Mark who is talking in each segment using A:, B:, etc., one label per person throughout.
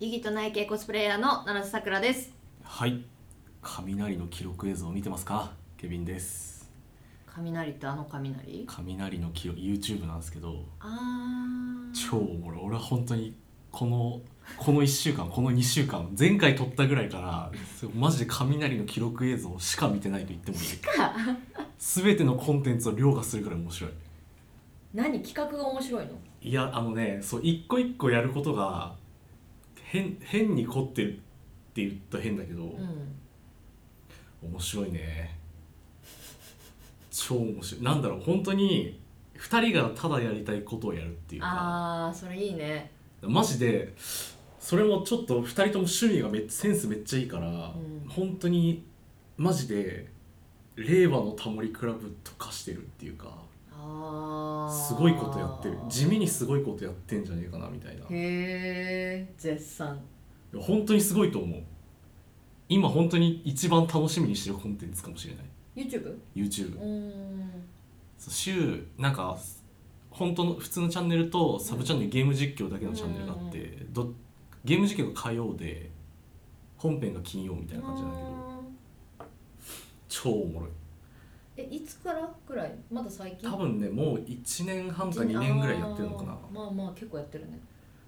A: 意義と内系コスプレイヤーの七瀬さくらです。
B: はい。雷の記録映像を見てますか？ケビンです。
A: 雷ってあの雷？
B: 雷の記録 YouTube なんですけど。
A: あ
B: 超おもろい。俺は本当にこのこの1週間この2週間前回撮ったぐらいからマジで雷の記録映像しか見てないと言ってもいい。
A: か。
B: 全てのコンテンツを凌駕するくらい面白い。
A: 何？企画が面白いの？
B: いやあのねそう一個一個やることが変変に凝ってるって言ったら変だけど、
A: うん
B: 面白いね。超面白い。なんだろう本当に2人がただやりたいことをやるっていうか。
A: あーそれいいね。
B: マジでそれもちょっと2人とも趣味がめっセンスめっちゃいいから、
A: ん。
B: 本当にマジで令和のタモリクラブとかしてるっていうかすごいことやってる。地味にすごいことやってんじゃねえかなみたいな。
A: へえ絶賛。
B: 本当にすごいと思う。今本当に一番楽しみにしてるコンテンツかもしれない。
A: YouTube?
B: YouTube 週なんか本当の普通のチャンネルとサブチャンネル、ゲーム実況だけのチャンネルがあって、どゲーム実況が火曜で本編が金曜みたいな感じなんだけど。超おもろい
A: えいつから？くらい？まだ最近？
B: 多分ねもう1年半か2年ぐらいやってるのかな。
A: まあまあ結構やってるね。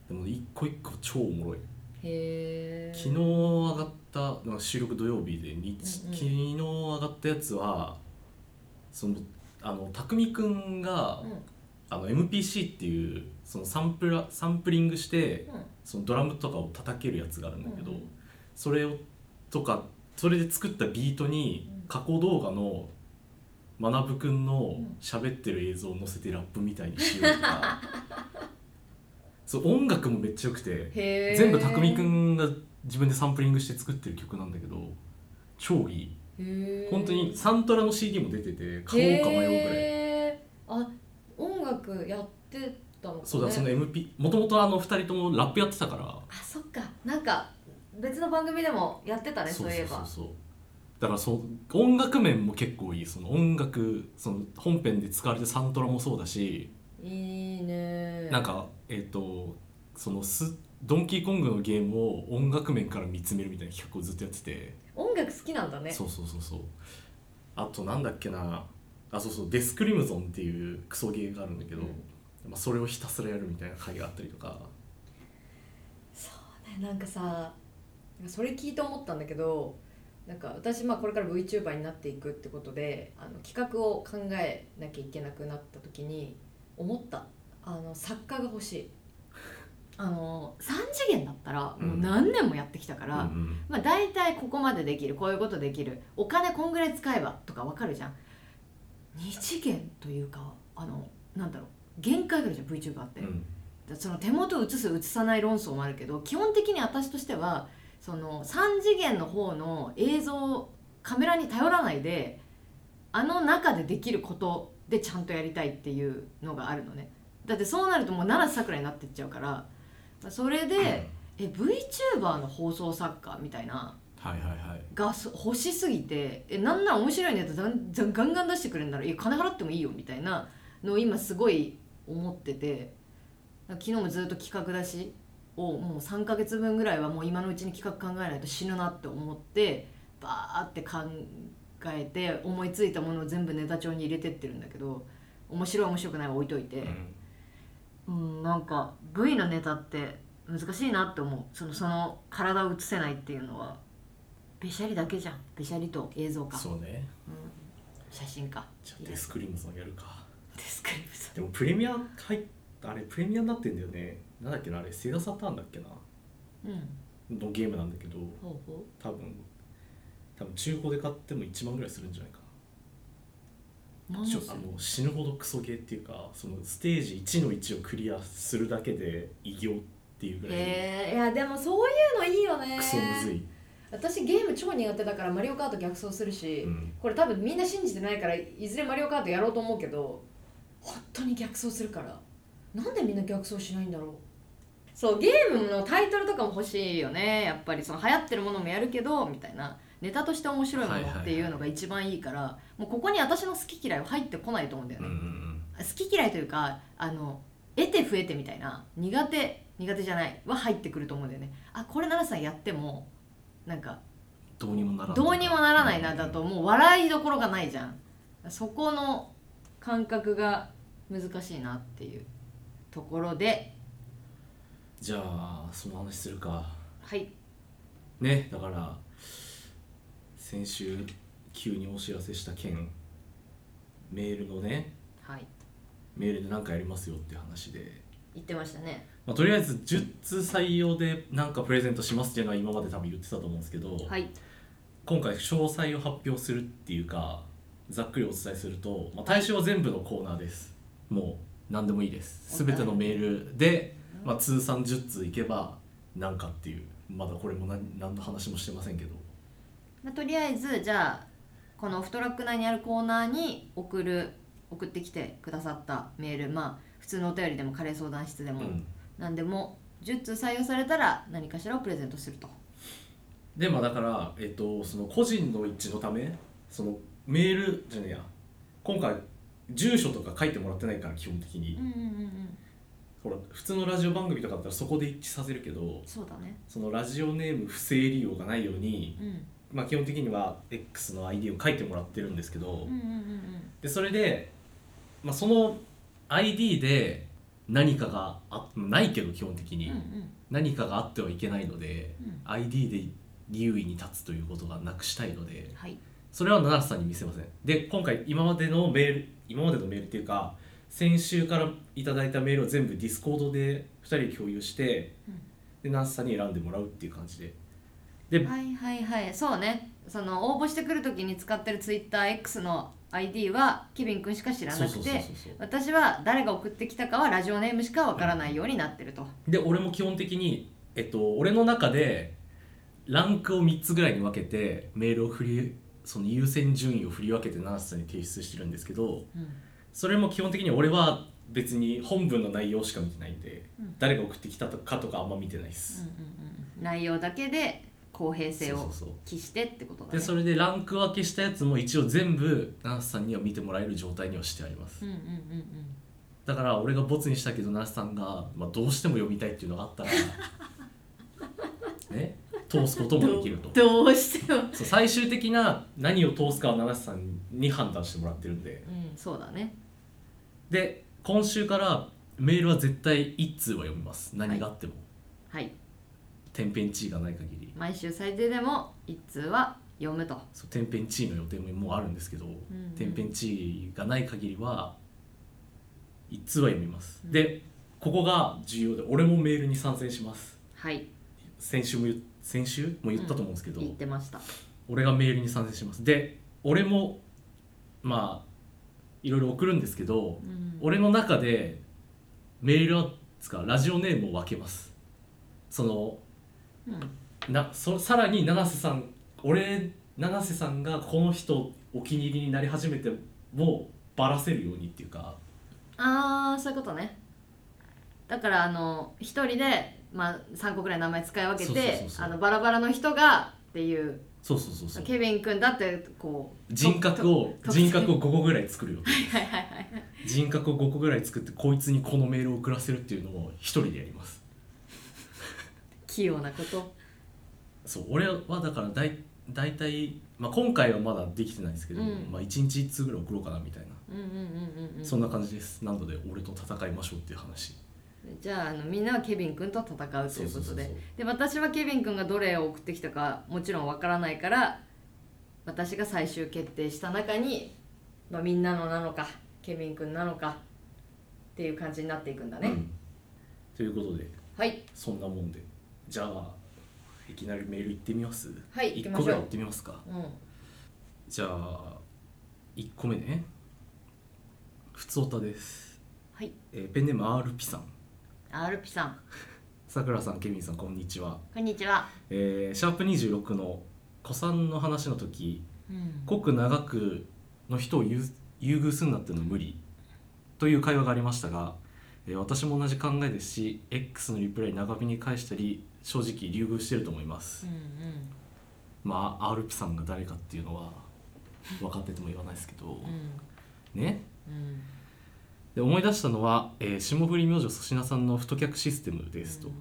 B: でも一個一個超おもろい。
A: へえ
B: 昨日上がった収録土曜日で日、
A: うんうん。
B: 昨日上がったやつはそのあの匠くんが、
A: うん。
B: あの MPC っていうそのサンプラサンプリングして
A: うん。
B: そのドラムとかを叩けるやつがあるんだけど、
A: うんうん。
B: それをとかそれで作ったビートに
A: うん。
B: 過去動画の学くんの
A: うん。
B: 喋ってる映像を載せてラップみたいにしようとか。そう音楽もめっちゃ良くて全部匠くんが自分でサンプリングして作ってる曲なんだけど超いい。本当にサントラの CD も出てて買おうか迷うぐらい。
A: あ音楽やってたのか、ね、
B: そうだその MP もともとあの2人ともラップやってたから。
A: あそっか。なんか別の番組でもやってたねそういえば
B: そう。そうだからそう音楽面も結構いい。その音楽その本編で使われてるサントラもそうだし、
A: いいね。
B: なんかえっ、とそのスドンキーコングのゲームを音楽面から見つめるみたいな企画をずっとやってて、
A: 音楽好きなんだね。
B: そうそうそうそう。あとなんだっけな。あそうそうデスクリムゾンっていうクソゲーがあるんだけど、
A: うん。
B: まあ、それをひたすらやるみたいな回があったりとか。
A: そうねなんかさそれ聞いて思ったんだけどなんか私まあこれから VTuber になっていくってことであの企画を考えなきゃいけなくなった時に思った。あの作家が欲しい。あの3次元だったらもう何年もやってきたから、
B: うんうん。
A: まあ、大体ここまでできるこういうことできるお金こんぐらい使えばとかわかるじゃん。二次元というかあのなんだろう限界があるじゃん VTuber って、
B: うん。
A: その手元を映す映さない論争もあるけど基本的に私としてはその3次元の方の映像カメラに頼らないであの中でできることでちゃんとやりたいっていうのがあるのね。だってそうなるともう七瀬さくらになってっちゃうからそれでえ VTuber の放送作家みたいな
B: はいはいはい。
A: がそ欲しすぎてえなんなら面白いネタざんざんガンガン出してくれるならいや金払ってもいいよみたいなのを今すごい思ってて。昨日もずっと企画出しをもう3ヶ月分ぐらいはもう今のうちに企画考えないと死ぬなって思ってバーって考えて思いついたものを全部ネタ帳に入れてってるんだけど面白い面白くないは置いといて。うん、なんか V のネタって難しいなって思う。そのその体を映せないっていうのはべしゃりだけじゃん。べしゃりと映像
B: うん
A: か、
B: そうね。
A: うん、写真か
B: じゃあデスクリムゾンやるか。
A: デスクリプト
B: でもプレミア入っあれプレミアになってんだよね。なんだっけなあれセガサターンだっけな。
A: うん。
B: のゲームなんだけど多分多分中古で買っても1万ぐらいするんじゃないかな。あの死ぬほどクソゲーっていうかそのステージ1の1をクリアするだけで偉業っていうぐらい
A: へえいやでもそういうのいいよね。
B: クソむずい、
A: 私ゲーム超苦手だからマリオカート逆走するし、
B: うん、
A: これ多分みんな信じてないからいずれマリオカートやろうと思うけど本当に逆走するからなんでみんな逆走しないんだろう？そうゲームのタイトルとかも欲しいよね。やっぱりその流行ってるものもやるけどみたいな。ネタとして面白いものっていうのが一番いいから、もうここに私の好き嫌いは入ってこないと思うんだよ
B: うんう
A: ね、
B: ん。
A: 好き嫌いというかあの得て増えてみたいな苦手苦手じゃないは入ってくると思うんだよね。あこれ奈良さんやってもなんか
B: どうにもならない。
A: どうにもならないなだともう。笑いどころがないじゃん。そこの感覚が難しいなっていうところで。
B: じゃあその話するか。
A: はい。
B: ねだから先週急にお知らせした件。メールのね。
A: はい。
B: メールで何かやりますよって話で、
A: 言ってましたね。
B: まあ、とりあえず10通採用で何かプレゼントしますっていうのは今まで多分言ってたと思うんですけど、
A: はい。
B: 今回詳細を発表するっていうかざっくりお伝えすると、まあ、対象は全部のコーナーです。もう何でもいいです。全てのメールで、まあ、通算10通いけば何かっていう。まだこれも何何の話もしてませんけど。
A: まあ、とりあえずじゃあこのオフトラック内にあるコーナーに送る送ってきてくださったメール。まあ普通のお便りでもカレー相談室でも、
B: うん。
A: 何でも10通採用されたら何かしらをプレゼントすると。
B: でまあだから、えっと、その個人の一致のためそのメールじゃねえや。今回住所とか書いてもらってないから基本的に、
A: うんうんうんうん。
B: ほら普通のラジオ番組とかだったらそこで一致させるけど
A: そうだね。
B: そのラジオネーム不正利用がないように、
A: うん。
B: まあ、基本的には X の ID を書いてもらってるんですけど、
A: うんうんうん
B: でそれで、まあ、その ID で何かがあないけど基本的に、
A: うんうん。
B: 何かがあってはいけないので、
A: うん。
B: ID で優位に立つということがなくしたいので
A: はい
B: それは七瀬さんに見せません。で今回今までのメール今までのメールっていうか先週からいただいたメールを全部 Discord で2人で共有して、
A: うん。
B: で七瀬さんに選んでもらうっていう感じで。で、
A: はいはいはい。そうね。その応募してくる時に使ってる TwitterX の ID はケビン君しか知らなく
B: そうそうそう
A: て
B: そう。
A: 私は誰が送ってきたかはラジオネームしかわからないようになってると、
B: で俺も基本的に、えっと、俺の中でランクを3つぐらいに分けてメールを振りその優先順位を振り分けて七瀬さんに提出してるんですけど
A: うん。
B: それも基本的に俺は別に本文の内容しか見てないんで、
A: うん。
B: 誰が送ってきたかとかあんま見てないです、
A: うんうんうん、内容だけで公平性を期してってことだね。
B: でそれでランク分けしたやつも一応全部七瀬さんには見てもらえる状態にはしてあります、
A: うんうんうん
B: だから俺がボツにしたけど七瀬さんが、まあ、どうしても読みたいっていうのがあったら ね通すこともできると。
A: うんどうしても。
B: そう最終的な何を通すかは七瀬さんに判断してもらってるんで。
A: うんそうだね。
B: で今週からメールは絶対1通は読みます。何があっても、
A: はい。
B: 天変地異がない限り。
A: 毎週最低でも一通は読むと。
B: そう天変地異の予定ももうあるんですけど、
A: ん
B: 天変地異がない限りは1通は読みます、
A: うん。
B: でここが重要で俺もメールに参戦します。
A: はい。
B: 先週も言先週も言ったと思うんですけど、
A: 言ってました。
B: 俺がメールに参戦します。で俺もまあいろいろ送るんですけど、
A: うん。
B: 俺の中でメールはつかラジオネームを分けます。その
A: うん。
B: なそさらに七瀬さん俺七瀬さんがこの人お気に入りになり始めてもバラせるようにっていうか。
A: ああそういうことね。だからあの一人で、まあ、3個ぐらい名前使い分けてバラバラの人がっていう。
B: そうそうそうそう。
A: ケビン君だってこう
B: 人格を人格を5個ぐらい作るよ。
A: はいはいはいはい
B: 人格を5個ぐらい作ってこいつにこのメールを送らせるっていうのを一人でやります。
A: 器用なこと。
B: そう俺はだからだい大体、まあ、今回はまだできてないですけど、
A: うん。
B: まあ、1日1通ぐらい送ろうかなみたいな、
A: うんうんうんうんうん。
B: そんな感じです。なので俺と戦いましょうっていう話
A: じゃああのみんなはケビン君と戦うということで。で私はケビン君がどれを送ってきたかもちろんわからないから私が最終決定した中に、まあ、みんなのなのかケビン君なのかっていう感じになっていくんだね、
B: うん。ということで。
A: はい。
B: そんなもんで。じゃあいきなりメール行ってみます？
A: はい行き
B: 1
A: ましょう。
B: 個ぐらい行ってみますか。
A: うん。
B: じゃあ1個目ね。ふつおたです、
A: はい。
B: えーペンネーム RP さん
A: アルピさん。
B: さくらさんケビンさんこんにちは、
A: こんにちは、
B: えーシャープ26の子さんの話の時
A: うん。
B: 濃く長くの人を優優遇すんなっての無理。という会話がありましたが、えー私も同じ考えですし X のリプライ長めに返したり正直優遇してると思います。
A: うん
B: まあ RP さんが誰かっていうのは分かってても言わないですけど。
A: うんうん。
B: ね？
A: うん
B: で思い出したのは、えー霜降り明星粗品さんの太客システムですと、
A: うん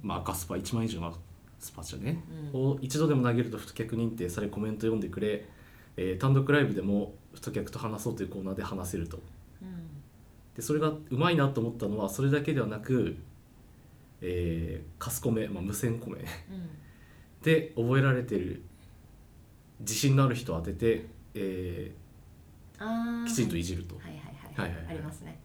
B: まあ、赤スパ1万以上のスパチャね、
A: うん。うん
B: を一度でも投げると太客認定されコメント読んでくれ、えー単独ライブでも太客と話そうというコーナーで話せると。
A: うん。
B: でそれがうまいなと思ったのはそれだけではなく、えーカスコメ、まあ、無線コメ。
A: うん。
B: で覚えられてる自信のある人を当てて、え
A: ー
B: きちんといじると、
A: はいはいはい
B: はいはい。はい
A: ありますね。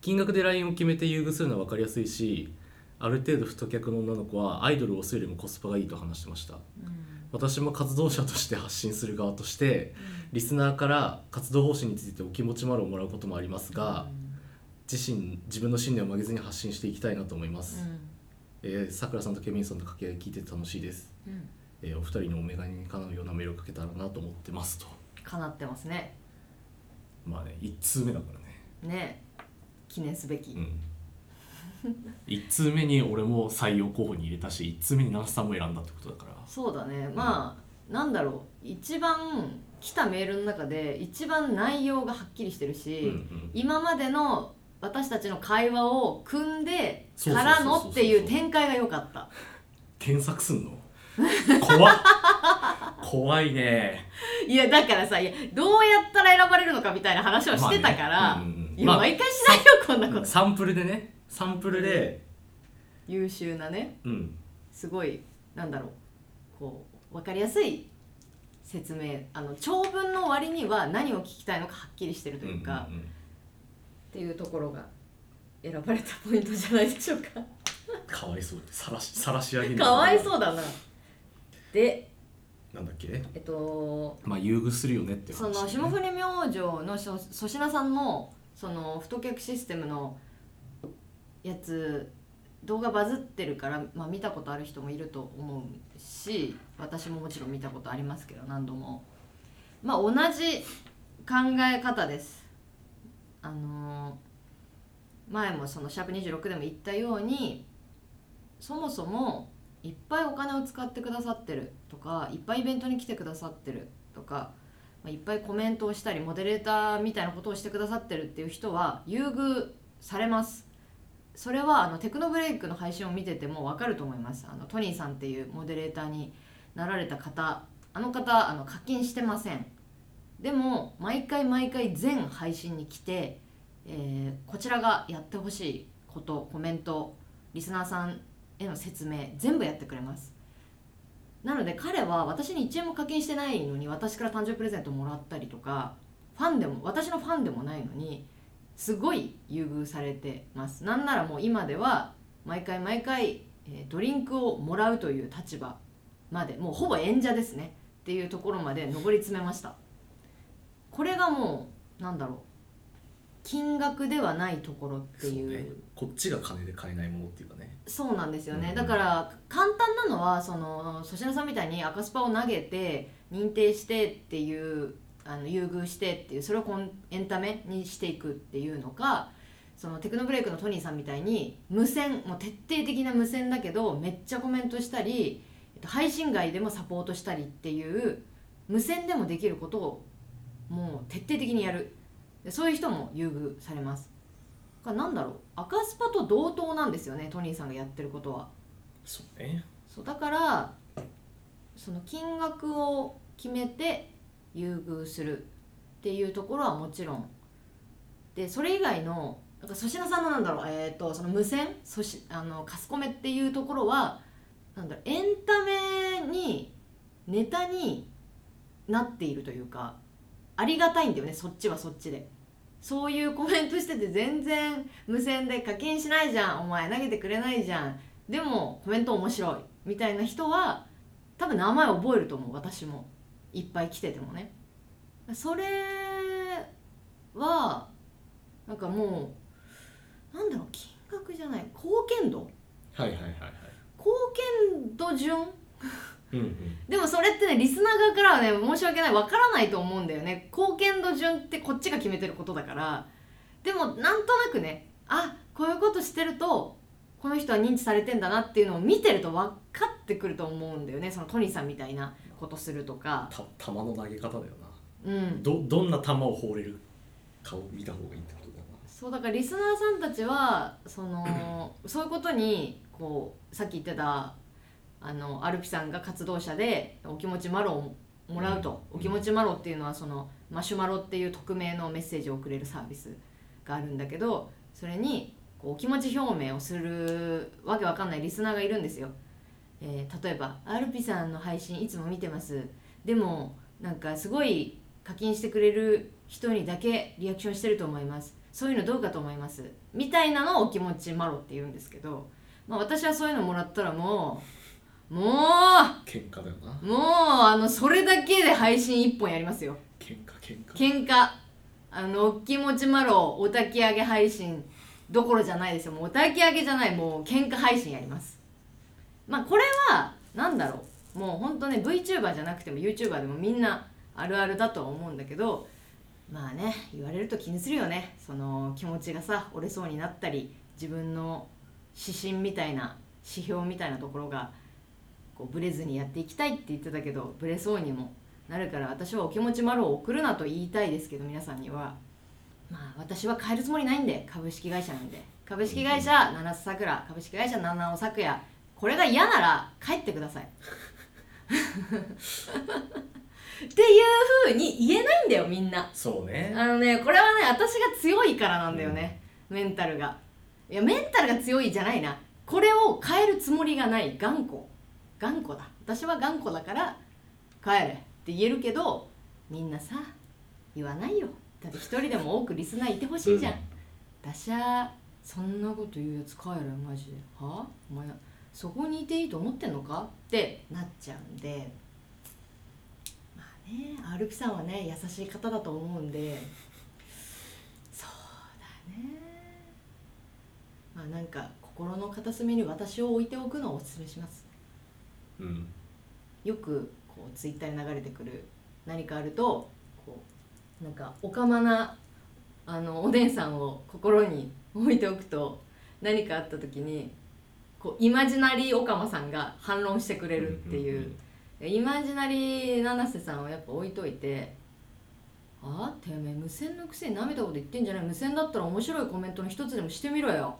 B: 金額でラインを決めて優遇するのは分かりやすいしある程度太客の女の子はアイドルを推すよりもコスパがいいと話してました。
A: うん。
B: 私も活動者として発信する側としてリスナーから活動方針についてお気持ち丸をもらうこともありますが、自身自分の信念を曲げずに発信していきたいなと思います、えーさくらさんとケビンさんの掛け合い聞いてて楽しいです、
A: うん。うん
B: えーお二人のお眼鏡にかなうようなメールをかけたらなと思ってますと。
A: かなってますね
B: まあね1通目だからね。
A: ね。記念すべき、
B: うん。1通目に俺も採用候補に入れたし1通目にナンスさんも選んだってことだから。
A: そうだね。まあ、なんだろう。一番来たメールの中で一番内容がはっきりしてるし、
B: うんうん
A: 今までの私たちの会話を組んでからのっていう展開が良かった。
B: 検索すんの？怖っ怖いね。
A: いやだからさいやどうやったら選ばれるのかみたいな話をしてたから、
B: まあね。うんうんうん。
A: いや、
B: まあ
A: 毎回しないよこんなこと。
B: サンプルでね。サンプルで。
A: 優秀なね
B: うん。
A: すごいなんだろうこう分かりやすい説明あの長文の割には何を聞きたいのかはっきりしてるというか、
B: うんうんうん。
A: っていうところが選ばれたポイントじゃないでしょうか。
B: かわいそうさらしさらし上げる
A: かわいそうだな。で
B: なんだっけ？
A: えっと
B: まあ優遇するよねっていう
A: そ
B: 話、ね、
A: の霜降り明星の粗品さんのその太客システムのやつ動画バズってるから、まあ、見たことある人もいると思うし私ももちろん見たことありますけど何度も。まあ同じ考え方です。あの前もそのシャープ26でも言ったようにそもそもいっぱいお金を使ってくださってる。とかいっぱいイベントに来てくださってる。とかまあいっぱいコメントをしたりモデレーターみたいなことをしてくださってるっていう人は優遇されます。それはあのテクノブレイクの配信を見てても分かると思います。あのトニーさんっていうモデレーターになられた方。あの方あの課金してません。でも毎回毎回全配信に来て、えーこちらがやってほしいことコメントリスナーさんへの説明全部やってくれます。なので彼は私に1円も課金してないのに私から誕生日プレゼントもらったりとかファンでも私のファンでもないのにすごい優遇されてます。なんならもう今では毎回毎回、えドリンクをもらうという立場までもうほぼ演者ですね。っていうところまで上り詰めました。これがもうなんだろう。金額ではないところってい
B: う。ね。こっちが金で買えないものっていうかね。
A: そうなんですよね、
B: うん。
A: だから簡単なのはその粗品さんみたいに赤スパを投げて認定してっていうあの優遇してっていうそれをコンエンタメにしていくっていうのかそのテクノブレイクのトニーさんみたいに無線もう徹底的な無線だけどめっちゃコメントしたり、えっと、配信外でもサポートしたりっていう無線でもできることをもう徹底的にやるでそういう人も優遇されます。だからなんだろう。赤スパと同等なんですよねトニーさんがやってることは。
B: そうね。
A: そうだからその金額を決めて優遇するっていうところはもちろん。でそれ以外のなんか粗品さんのなんだろう、えー、とその無線そしあのカスコメっていうところはなんだろうエンタメにネタになっているというかありがたいんだよねそっちはそっちで。そういうコメントしてて全然無線で課金しないじゃん。お前投げてくれないじゃん。でもコメント面白い。みたいな人は多分名前覚えると思う。私も。いっぱい来ててもね。それはなんかもうなんだろう金額じゃない。貢献度？
B: はいはいはいはい。
A: 貢献度順？
B: うんうん。
A: でもそれってねリスナー側からはね申し訳ない。わからないと思うんだよね。貢献度順ってこっちが決めてることだから。でもなんとなくねあこういうことしてるとこの人は認知されてんだなっていうのを見てると分かってくると思うんだよね。そのトニーさんみたいなことするとか。
B: た球の投げ方だよな。
A: うん。
B: どどんな球を放れるかを見た方がいいってことだな。
A: そうだからリスナーさんたちはその そういうことにこうさっき言ってたあのアルピさんが活動者でお気持ちマロをもらうと、
B: うん。
A: お気持ちマロっていうのはそのマシュマロっていう匿名のメッセージを送れるサービスがあるんだけどそれにこうお気持ち表明をするわけわかんないリスナーがいるんですよ、えー例えば「アルピさんの配信いつも見てます。でもなんかすごい課金してくれる人にだけリアクションしてると思います。そういうのどうかと思います。みたいなのをお気持ちマロって言うんですけど、まあ、私はそういうのもらったらもうもう。
B: 喧嘩だよな。
A: もうあのそれだけで配信1本やりますよ。
B: 喧嘩喧嘩。
A: 喧嘩。あのお気持ちマロお焚き上げ配信どころじゃないですよ。もうお焚き上げじゃないもう喧嘩配信やります。まあこれはなんだろう。もうほんとね VTuber じゃなくても YouTuber でもみんなあるあるだとは思うんだけどまあね言われると気にするよね。その気持ちがさ折れそうになったり自分の指針みたいな指標みたいなところがこうブレずにやっていきたいって言ってたけどブレそうにもなるから私はお気持ち丸を送るなと言いたいですけど皆さんには。まあ私は変えるつもりないんで株式会社なんで。株式会社七瀬さくら株式会社七尾咲夜。これが嫌なら帰ってください。っていうふうに言えないんだよみんな。
B: そうね。
A: あのねこれはね私が強いからなんだよね、メンタルが。いやメンタルが強いじゃないな。これを変えるつもりがない頑固頑固だ。私は頑固だから帰れって言えるけどみんなさ言わないよ。だって一人でも多くリスナーいてほしいじゃん、
B: うん。
A: 私はそんなこと言うやつ帰れマジで。は？お前そこにいていいと思ってんのか？ってなっちゃうんで。まあねアルピさんはね優しい方だと思うんで。そうだね。まあなんか心の片隅に私を置いておくのをおすすめします
B: うん。
A: よくこうツイッターに流れてくる何かあるとこうなんかおかまなあのお姉さんを心に置いておくと何かあった時にこうイマジナリーおかまさんが反論してくれるっていう,、イマジナリー七瀬さんをやっぱ置いといて「あてめえ無線のくせになめたこと言ってんじゃない無線だったら面白いコメントの一つでもしてみろよ」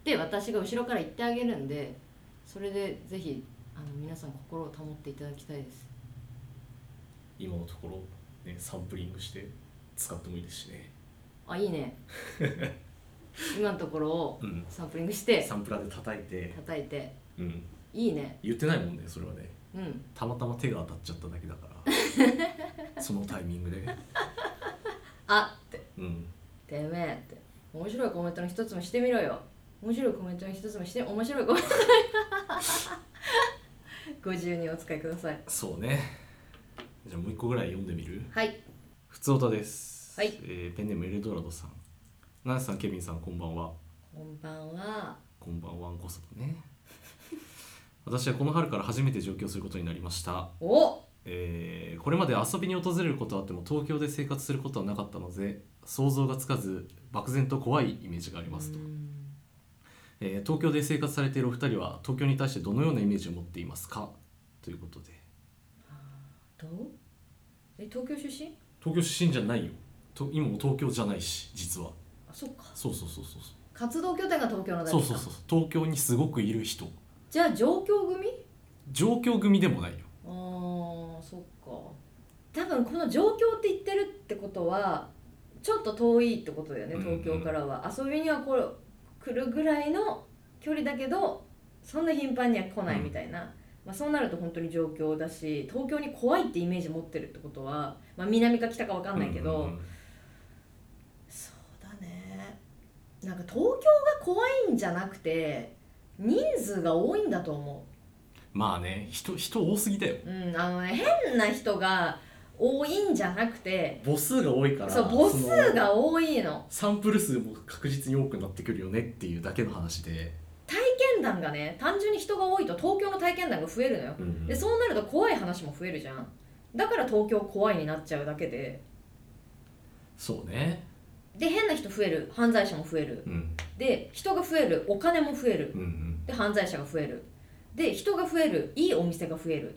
A: って私が後ろから言ってあげるんでそれでぜひあの皆さん心を保っていただきたいです。
B: 今のところねサンプリングして使ってもいいですしね。
A: あいいね。今のところを
B: うん。
A: サンプリングして
B: サンプラーで叩いて。
A: 叩いて。
B: うん。
A: いいね。
B: 言ってないもんねそれはね。
A: うん。
B: たまたま手が当たっちゃっただけだから。そのタイミングで。
A: あっ。て
B: うん。
A: てめえって。面白いコメントの一つもしてみろよ。面白いコメントの一つもして面白いコメントご自由にお使いください。
B: そうね。じゃあもう一個ぐらい読んでみる？
A: はい。
B: ふつおたです、
A: はい。
B: えーペンネームエルドラドさん。ナンシさんケビンさんこんばんは。
A: こんばんは。
B: こんばんはんこそだね。私はこの春から初めて上京することになりました、
A: お！
B: えーこれまで遊びに訪れることはあっても東京で生活することはなかったので想像がつかず漠然と怖いイメージがありますと、えー東京で生活されているお二人は東京に対してどのようなイメージを持っていますか？ということで。
A: どう？え東京出身？
B: 東京出身じゃないよ。と今も東京じゃないし実は。
A: あそっか。
B: そうそうそうそう
A: 活動拠点が東京のだけか。
B: そうそうそう東京にすごくいる人。
A: じゃあ上京組？
B: 上京組でもないよ。
A: あーそっか。多分この上京って言ってるってことはちょっと遠いってことだよね
B: うんうん
A: 東京からは、遊びにはこれ来るぐらいの距離だけどそんな頻繁には来ないみたいな、まあ、そうなると本当に上京だし東京に怖いってイメージ持ってるってことは、まあ、南か北か分かんないけど、
B: うんうんうん。
A: そうだね。なんか東京が怖いんじゃなくて人数が多いんだと思
B: まあね人人多すぎだよ。
A: う、うん、あのね変な人が多いんじゃなくて
B: 母数が多いから
A: そう母数が多いの。
B: サンプル数も確実に多くなってくるよねっていうだけの話で、
A: 体験談がね単純に人が多いと東京の体験談が増えるのよ。
B: うんうん。
A: でそうなると怖い話も増えるじゃん。だから東京怖いになっちゃうだけで。
B: そうね。
A: で変な人増える。犯罪者も増える。
B: うん。
A: で人が増える。お金も増える。
B: うんうん。
A: で犯罪者が増える。で人が増える。いいお店が増える。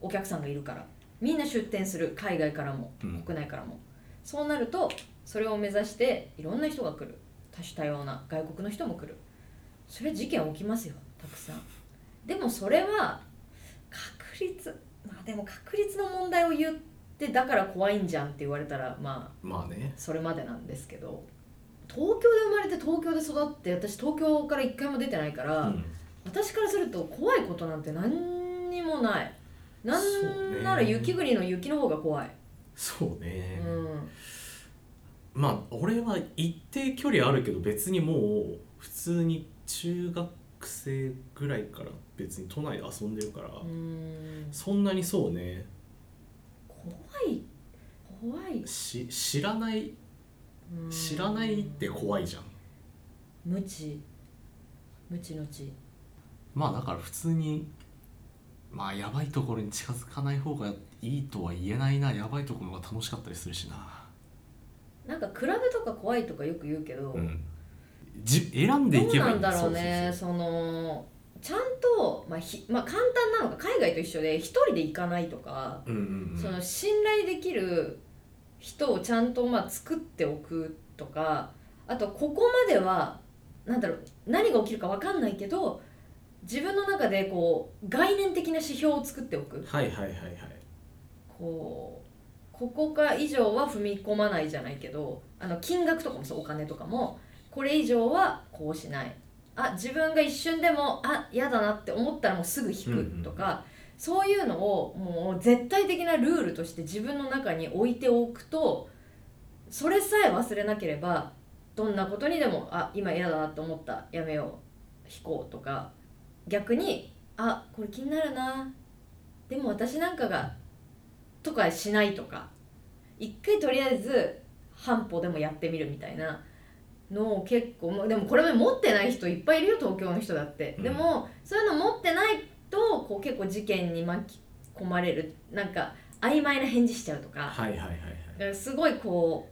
A: お客さんがいるからみんな出店する海外からも
B: うん。
A: 国内からも。そうなるとそれを目指していろんな人が来る。多種多様な外国の人も来る。それは事件起きますよたくさん。でもそれは確率まあでも確率の問題を言ってだから怖いんじゃんって言われたらまあ
B: まあね。
A: それまでなんですけど。東京で生まれて東京で育って私東京から一回も出てないから、
B: うん。
A: 私からすると怖いことなんて何にもないな
B: んね
A: なら雪国の雪の方が怖い、
B: そうね、
A: うん。
B: まあ俺は一定距離あるけど別にもう普通に中学生ぐらいから別に都内で遊んでるから、
A: うん。
B: そんなにそうね。
A: 怖い。怖い、
B: し知らない
A: うん。
B: 知らないって怖いじゃん。
A: 無知。無知の知。
B: まあだから普通にまあやばいところに近づかない方がいいとは言えないな。やばいところが楽しかったりするしな。
A: なんかクラブとか怖いとかよく言うけど、
B: うん。じ選んでい
A: どう
B: けばい
A: ないんだろうね
B: そ
A: そのちゃんと、まあひまあ、簡単なのが海外と一緒で一人で行かないとか、
B: うそうそううんうんうん。
A: その信頼できる人をちゃんとまあ作っておくとかあとここまではなんだろう何が起きるか分かんないけど自分の中でこう概念的な指標を作っておく。
B: はいはいはいはい。
A: こうここか以上は踏み込まないじゃないけどあの金額とかもそうお金とかもこれ以上はこうしない。あ自分が一瞬でもあ嫌だなって思ったらもうすぐ引くとか、そういうのをもう絶対的なルールとして自分の中に置いておくとそれさえ忘れなければどんなことにでもあ今嫌だなって思ったやめよう引こうとか逆にあこれ気になるな。でも私なんかがとかしないとか一回とりあえず半歩でもやってみるみたいなのを結構まあでもこれも持ってない人いっぱいいるよ東京の人だって、
B: うん。
A: でもそういうの持ってないとこう結構事件に巻き込まれるなんか曖昧な返事しちゃうとか。
B: はいはいはいはい。
A: だからすごいこ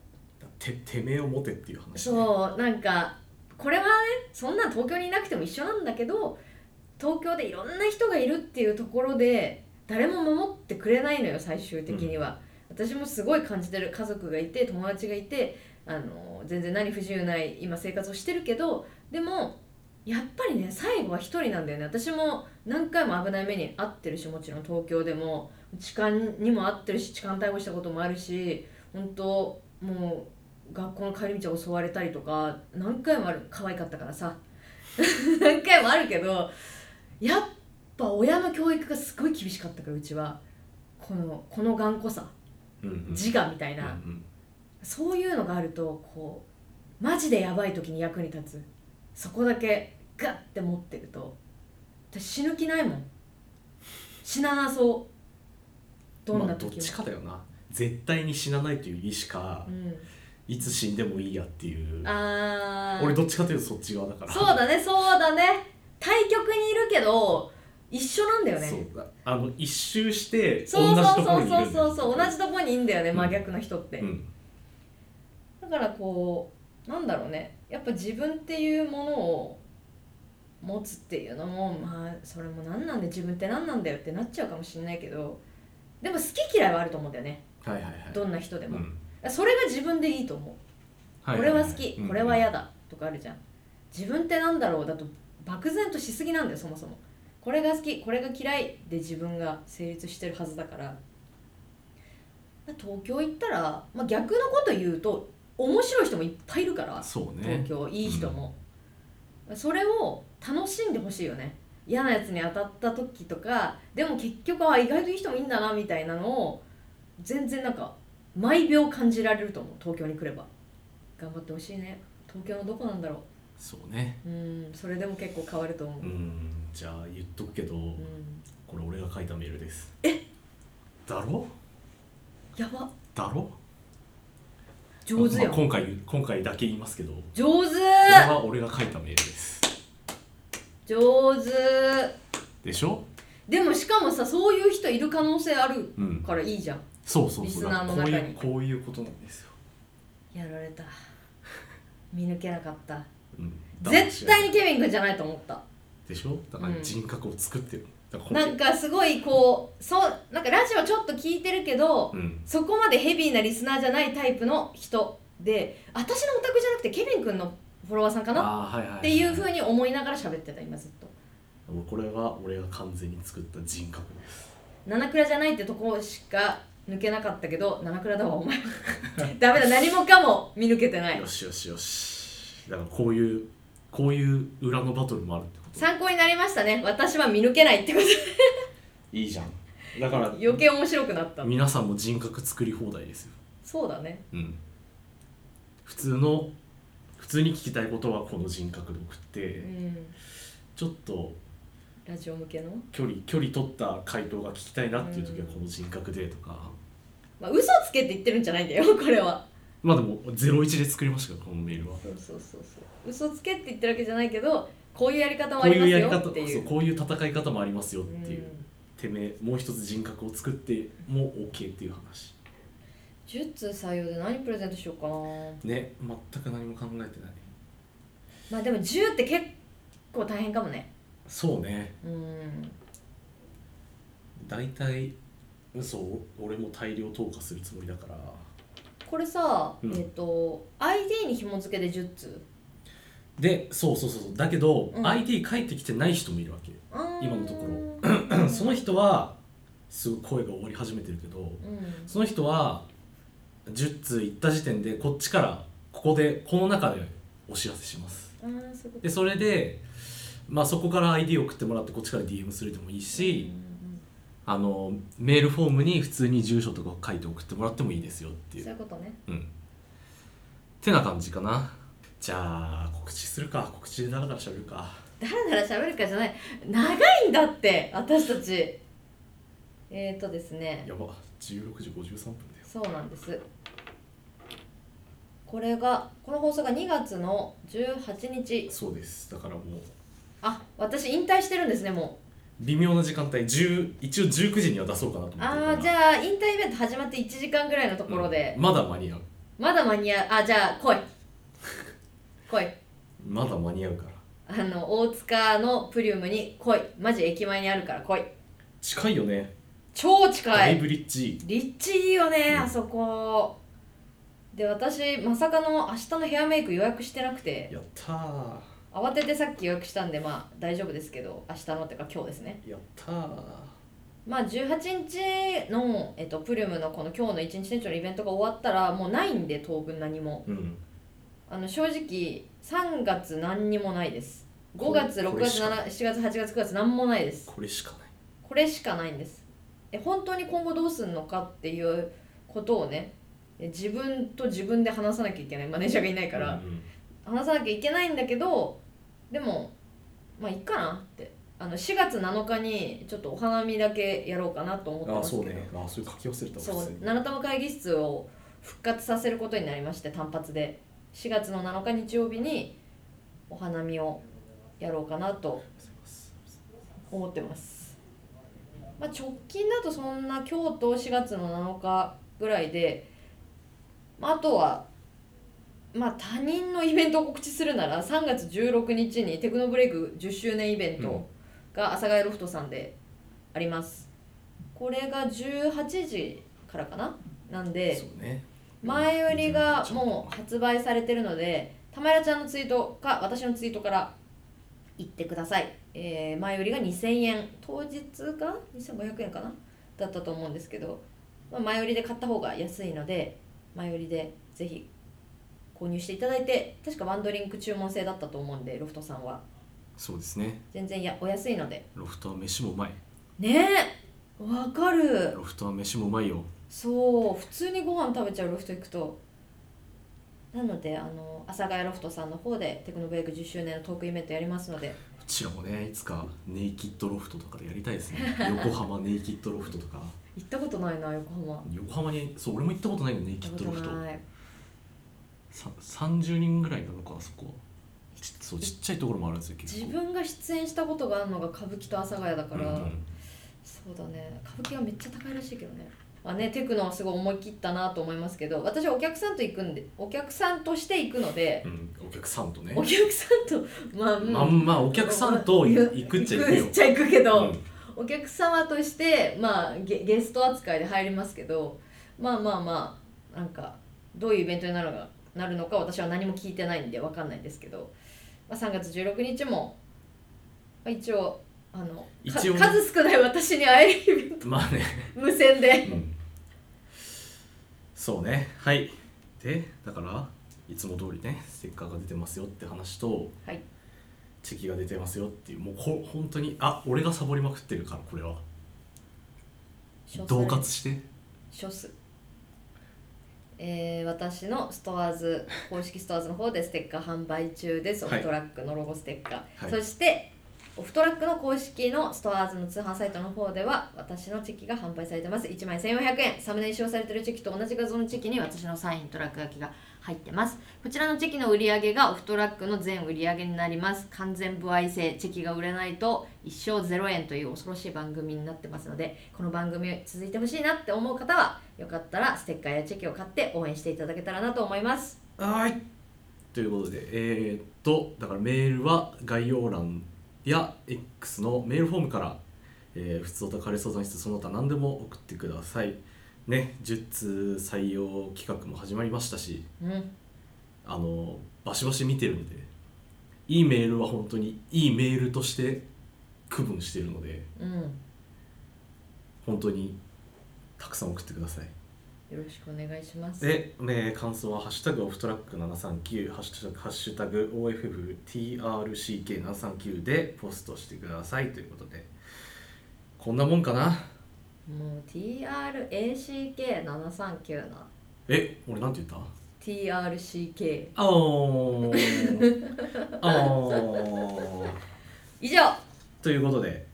B: ててめえを持てっていう話、
A: う
B: ね、
A: そうなんかこれはねそんな東京にいなくても一緒なんだけど東京でいろんな人がいるっていうところで誰も守ってくれないのよ最終的には、私もすごい感じてる。家族がいて友達がいてあの全然何不自由ない今生活をしてるけどでもやっぱりね最後は一人なんだよね。私も何回も危ない目に遭ってるしもちろん東京でも。痴漢にも遭ってるし痴漢逮捕したこともあるし本当もう学校の帰り道を襲われたりとか何回もある。可愛かったからさ。何回もあるけどやっぱ親の教育がすごい厳しかったからうちは。このこの頑固さ。
B: うんうん。
A: 自我みたいな、
B: うん
A: そういうのがあるとこうマジでやばい時に役に立つ。そこだけガッて持ってると私死ぬ気ないもん。死ななそう。どん
B: まあ、どっ
A: な時も、
B: ちかだよな。絶対に死なないという意志か、
A: うん、
B: いつ死んでもいいやっていう。
A: あー。
B: 俺どっちかというとそっち側だから。
A: そうだねそうだね対極にいるけど一緒なんだよね。
B: そう。だあの一周して同
A: そう
B: じところ
A: そうそう
B: にいるんだよ
A: そうそうそう同じとこにいんだよね
B: うん。
A: 真逆の人って、
B: うん。
A: だからこうなんだろうね。やっぱ自分っていうものを持つっていうのもまあそれも何なんで自分って何なんだよってなっちゃうかもしれないけどでも好き嫌いはあると思うんだよね。
B: はいはいはい。
A: どんな人でも、
B: うん。
A: それが自分でいいと思う、
B: はい
A: これは好き、
B: うん。
A: これは嫌だとかあるじゃん。自分ってなんだろうだと漠然としすぎなんだよそもそも。これが好きこれが嫌いで自分が成立してるはずだから。東京行ったら、まあ、逆のこと言うと面白い人もいっぱいいるから
B: ね。
A: 東京いい人も、それを楽しんでほしいよね。嫌なやつに当たった時とかでも結局は意外といい人もいいんだなみたいなのを全然なんか毎秒感じられると思う東京に来れば。頑張ってほしいね。東京のどこなんだろ
B: そうね。
A: ううんそれでも結構変わると思う、
B: うんじゃあ言っとくけど、
A: うん。
B: これ俺が書いたメールです。
A: え？
B: だろ？
A: やば。
B: だろ？
A: 上手やん。
B: まあ今回今回だけ言いますけど。こ
A: 上手。
B: れは俺が書いたメールです。
A: 上手。
B: でしょ？
A: でもしかもさそういう人いる可能性ある
B: うん。
A: からいいじゃん。
B: そうそうそう。
A: リスナーの
B: だから
A: 中に
B: こういうこういうことなんですよ、
A: やられた。見抜けなかった。
B: うん、
A: 絶対にケビン君じゃないと思った。
B: でしょ？だから
A: うん。
B: 人格を作ってる、だから
A: なんかすごいこうそうなんかラジオちょっと聞いてるけど、
B: うん。
A: そこまでヘビーなリスナーじゃないタイプの人で私のオタクじゃなくてケビン君のフォロワーさんかな？っていうふうに思いながら喋ってた今ずっと。
B: これは俺が完全に作った人格です。
A: 七倉じゃないってとこしか抜けなかったけど七倉だわお前。ダメだ何もかも見抜けてない。
B: よしよしよしだからこういうこういう裏のバトルもあるってこと？
A: 参考になりましたね。私は見抜けないってこと。
B: いいじゃん。だから
A: 余計面白くなった。
B: 皆さんも人格作り放題ですよ。
A: そうだね。
B: うん。普通の普通に聞きたいことはこの人格で送って、
A: うん。
B: ちょっと
A: ラジオ向けの？
B: 距離距離取った回答が聞きたいなっていう時はこの人格でとか、
A: まあ嘘つけって言ってるんじゃないんだよこれは
B: まあでも01で作りましたからこのメールは。
A: そうそうそうそう。嘘つけって言ってるわけじゃないけどこういうやり方も
B: こう
A: あります
B: いう。やり方
A: よっていう
B: そうこういう戦い方もありますよっていう、
A: うん。
B: てめえもう一つ人格を作っても OK っていう話。
A: 10通採用で何プレゼントしようかな。
B: ね全く何も考えてない。
A: まあでも10って結構大変かもね。
B: そうね。
A: うん。
B: 大体嘘俺も大量投下するつもりだから
A: これさ、
B: うん。
A: えっ、と ID に紐付けで10通。
B: でそうそうそうそう。だけど、
A: うん。
B: ID 返ってきてない人もいるわけ今のとこ
A: ろ。
B: その人はすごい声が終わり始めてるけど
A: うん。
B: その人は10通行った時点でこっちからここでこの中でお知らせします。
A: あーそういうこと。
B: でそれで、まあ、そこから ID を送ってもらってこっちから DM するでもいいし、あのメールフォームに普通に住所とか書いて送ってもらってもいいですよっていう。
A: そういうことね。
B: うん。ってな感じかな。じゃあ告知するか。告知でだらだらしゃべるか。
A: だらだら喋るかじゃない。長いんだって私たち。えっ、ー、とですね。
B: やば。16時53分だよ。
A: そうなんです。これがこの放送が2月の18日。
B: そうです。だからもう。
A: あ私引退してるんですねも
B: 微妙な時間帯10一応19時には出そうかなと思って
A: う
B: るから。
A: ああじゃあ引退イベント始まって1時間ぐらいのところで、
B: うん。まだ間に合う。
A: まだ間に合う。あじゃあ来い。来い。
B: まだ間に合うから。
A: あの大塚のプリウムに来い。マジ駅前にあるから来い。
B: 近いよね。
A: 超近い。
B: 大ブリッジ
A: 立地いいよね、
B: うん。
A: あそこ。で私まさかの明日のヘアメイク予約してなくて。
B: やったー
A: 慌ててさっき予約したんでまあ大丈夫ですけど明日のってか今日ですね。
B: やったー。
A: まあ18日の、えっと、プリウムのこの今日の一日店長のイベントが終わったらもうないんで当分何も。
B: うん。
A: あの正直3月何にもないです。5月6月
B: これしか
A: 7 7月8月9月何もないです。
B: これしかない。
A: これしかないんです。え本当に今後どうすんのかっていうことをねえ自分と自分で話さなきゃいけない。マネージャーがいないから、
B: うん。
A: 話さなきゃいけないんだけどでもまあいいかなって。あの4月7日にちょっとお花見だけやろうかなと思って
B: あ
A: ますけど。
B: そうね。あそれ書き忘れたわ
A: そう。
B: 普通に。
A: 七玉会議室を復活させることになりまして単発で。4月の7日日曜日にお花見をやろうかなと思ってます、まあ、直近だとそんな今日と4月の7日ぐらいで、まあ、あとはまあ他人のイベントを告知するなら3月16日にテクノブレイク10周年イベントが阿佐ヶ谷ロフトさんであります。これが18時からかな？なんで
B: ね。
A: 前売りがもう発売されてるのでたまやちゃんのツイートか私のツイートから言ってください、えー前売りが2000円当日が2500円かな？だったと思うんですけど、まあ、前売りで買った方が安いので前売りでぜひ購入していただいて確かワンドリンク注文制だったと思うんでロフトさんは。
B: そうですね。
A: 全然やお安いので。
B: ロフトは飯もうまい。
A: ねえわかる。
B: ロフトは飯もうまいよ。
A: そう普通にご飯食べちゃうロフト行くと。なのであの阿佐ヶ谷ロフトさんの方でテクノブレイク10周年のトークイベントやりますので。
B: うちらもねいつかネイキッドロフトとかでやりたいですね。横浜 ネイキッドロフトとか。
A: 行ったことないな横浜。
B: 横浜にそう俺も行ったことないよネイ
A: 行ったこ
B: キッドロフト。
A: とない。
B: さ30人ぐらいなのかあそこちそうちっちゃいところもあるんですよ結構。
A: 自分が出演したことがあるのが歌舞伎と阿佐ヶ谷だから、
B: うんうん。
A: そうだね。歌舞伎はめっちゃ高いらしいけどね。まあねテクノはすごい思い切ったなと思いますけど私はお客さんと行くんでお客さんとして行くので、
B: うん、お客さんとね。
A: お客さんとまあ、うん。
B: まあまあお客さんとい行くっちゃ行くよ。
A: 行くっちゃ行くけど、
B: うん。
A: お客様としてまあゲゲスト扱いで入りますけどまあまあまあなんかどういうイベントになるのかなるのか私は何も聞いてないんで分かんないんですけど、まあ、3月16日も、まあ、一応あのか
B: 一応ね。
A: 数少ない私に会えるイベント。
B: まあね。
A: 無線で。
B: うん。そうね。はい。でだからいつも通りねステッカーが出てますよって話と
A: はい。
B: チェキが出てますよっていうもうこ本当にあ俺がサボりまくってるからこれは。
A: 所
B: 恫喝して。
A: ショスえー私のストアーズ公式ストアーズの方でステッカー販売中です。オ
B: はい。
A: フトラックのロゴステッカー、
B: はい。
A: そしてオフトラックの公式のストアーズの通販サイトの方では私のチェキが販売されてます。1枚1400円。サムネに使用されてるチェキと同じ画像のチェキに私のサインと落書きが入ってます。こちらのチェキの売り上げがオフトラックの全売り上げになります。完全不愛性チェキが売れないと一生0円という恐ろしい番組になってますのでこの番組続いてほしいなって思う方はよかったらステッカーやチェキを買って応援していただけたらなと思います。
B: はい。ということでえー、っとだからメールは概要欄や X のメールフォームから、えー、普通とカレソザ室その他何でも送ってください。ね10通採用企画も始まりましたし
A: うん。
B: あのバシバシ見てるんでいいメールは本当にいいメールとして区分してるので
A: うん。
B: 本当にたくさん送ってください
A: よろしくお願いします。
B: で、ね、感想は「ハッシュタグオフトラック739」ハッシュタグ「ハッシュタグ #OFFTRCK739」でポストしてください。ということでこんなもんかな？
A: もう TRACK739 な。
B: え俺なんて言った
A: ？TRCK
B: あー。あー。
A: 以上。
B: ということで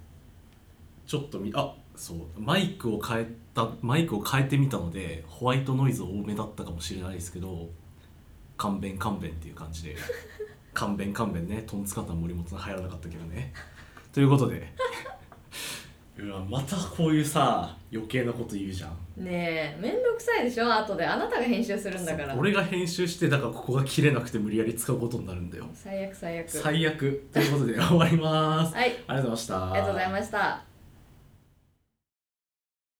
B: ちょっとみあそうマイクを変えたマイクを変えてみたのでホワイトノイズ多めだったかもしれないですけど勘弁勘弁っていう感じで。勘弁勘弁ね。トンツカタン森本の入らなかったけどね。ということで。うわまたこういうさ余計なこと言うじゃん。
A: ねえ。めんどくさいでしょ？後で。あなたが編集するんだから。
B: 俺が編集してだからここが切れなくて無理やり使うことになるんだよ。
A: 最悪最悪。
B: 最悪。ということで終わります。
A: はい。
B: ありがとうございました。
A: ありがとうございました